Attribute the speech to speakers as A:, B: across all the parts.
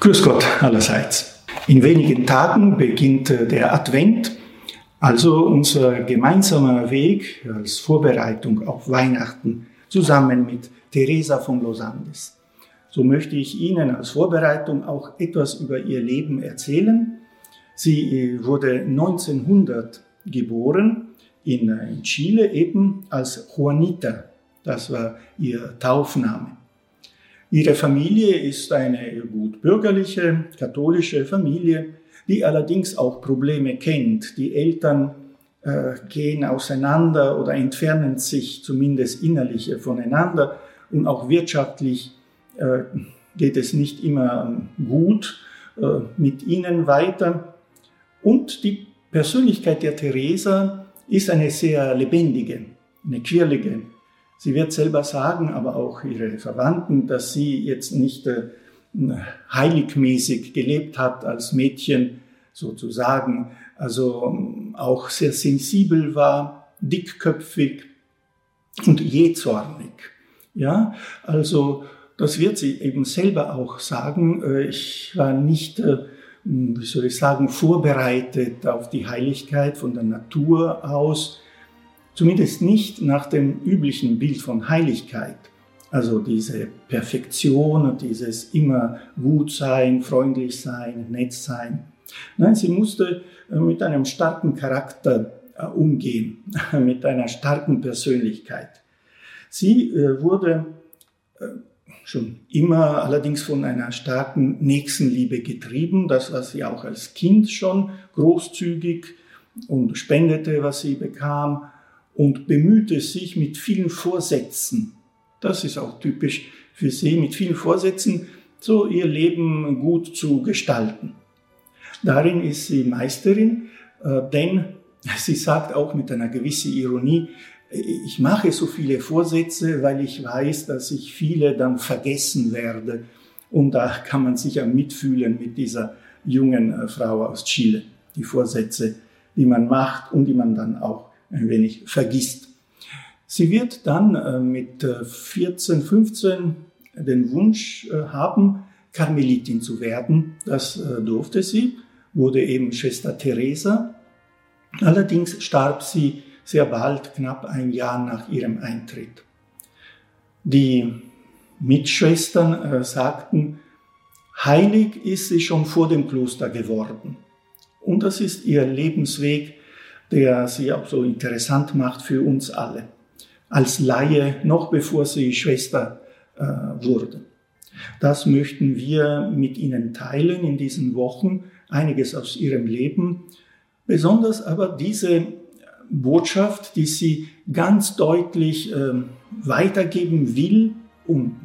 A: Grüß Gott allerseits. In wenigen Tagen beginnt der Advent, also unser gemeinsamer Weg als Vorbereitung auf Weihnachten zusammen mit Teresa von Los Andes. So möchte ich Ihnen als Vorbereitung auch etwas über ihr Leben erzählen. Sie wurde 1900 geboren in Chile eben als Juanita. Das war ihr Taufname. Ihre Familie ist eine gut bürgerliche, katholische Familie, die allerdings auch Probleme kennt. Die Eltern äh, gehen auseinander oder entfernen sich zumindest innerlich voneinander und auch wirtschaftlich äh, geht es nicht immer gut äh, mit ihnen weiter. Und die Persönlichkeit der Theresa ist eine sehr lebendige, eine quirlige, Sie wird selber sagen, aber auch ihre Verwandten, dass sie jetzt nicht äh, heiligmäßig gelebt hat als Mädchen sozusagen, also ähm, auch sehr sensibel war, dickköpfig und jähzornig. Ja, also das wird sie eben selber auch sagen. Äh, ich war nicht, äh, wie soll ich sagen, vorbereitet auf die Heiligkeit von der Natur aus. Zumindest nicht nach dem üblichen Bild von Heiligkeit. Also diese Perfektion dieses immer gut sein, freundlich sein, nett sein. Nein, sie musste äh, mit einem starken Charakter äh, umgehen, mit einer starken Persönlichkeit. Sie äh, wurde schon immer allerdings von einer starken Nächstenliebe getrieben. Das war sie auch als Kind schon großzügig und spendete, was sie bekam und bemühte sich mit vielen Vorsätzen, das ist auch typisch für sie, mit vielen Vorsätzen so ihr Leben gut zu gestalten. Darin ist sie Meisterin, äh, denn sie sagt auch mit einer gewissen Ironie, ich mache so viele Vorsätze, weil ich weiß, dass ich viele dann vergessen werde. Und da kann man sich ja mitfühlen mit dieser jungen äh, Frau aus Chile. Die Vorsätze, die man macht und die man dann auch ein wenig vergisst. Sie wird dann äh, mit 14, äh, 15 den Wunsch äh, haben, Karmelitin zu werden. Das durfte sie, wurde eben Schwester Teresa. Allerdings starb sie sehr bald, knapp ein Jahr nach ihrem Eintritt. Die Mitschwestern sagten, heilig ist sie schon vor dem Kloster geworden. Und das ist ihr Lebensweg der sie auch so interessant macht für uns alle. Als Laie, noch bevor sie Schwester äh, wurde. Das möchten wir mit Ihnen teilen in diesen Wochen, einiges aus Ihrem Leben, besonders aber diese Botschaft, die sie ganz deutlich äh, weitergeben will und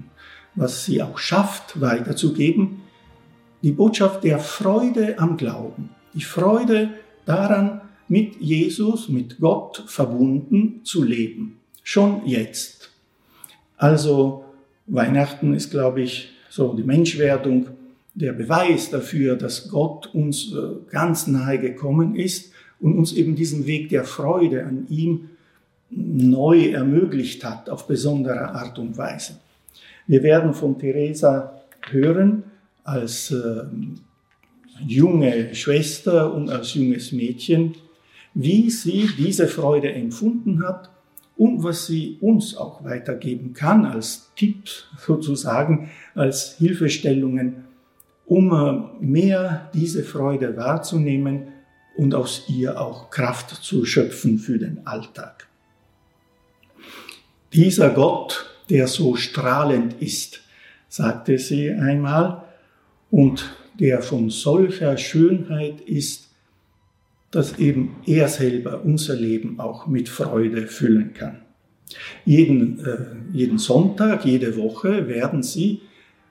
A: was sie auch schafft weiterzugeben, die Botschaft der Freude am Glauben, die Freude daran, mit Jesus, mit Gott verbunden zu leben. Schon jetzt. Also Weihnachten ist, glaube ich, so die Menschwerdung, der Beweis dafür, dass Gott uns äh, ganz nahe gekommen ist und uns eben diesen Weg der Freude an ihm neu ermöglicht hat, auf besondere Art und Weise. Wir werden von Teresa hören als äh, junge Schwester und als junges Mädchen, wie sie diese Freude empfunden hat und was sie uns auch weitergeben kann als Tipp sozusagen, als Hilfestellungen, um äh, mehr diese Freude wahrzunehmen und aus ihr auch Kraft zu schöpfen für den Alltag. Dieser Gott, der so strahlend ist, sagte sie einmal, und der von solcher Schönheit ist, dass eben er selber unser Leben auch mit Freude füllen kann. Jeden, äh, jeden Sonntag, jede Woche werden Sie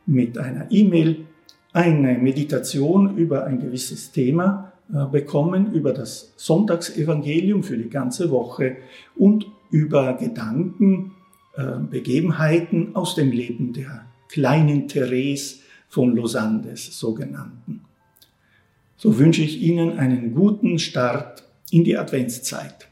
A: mit einer E-Mail eine Meditation über ein gewisses Thema äh, bekommen, über das Sonntagsevangelium für die ganze Woche und über Gedanken, äh, Begebenheiten aus dem Leben der kleinen Therese von Losandes sogenannten. So wünsche ich Ihnen einen guten Start in die Adventszeit.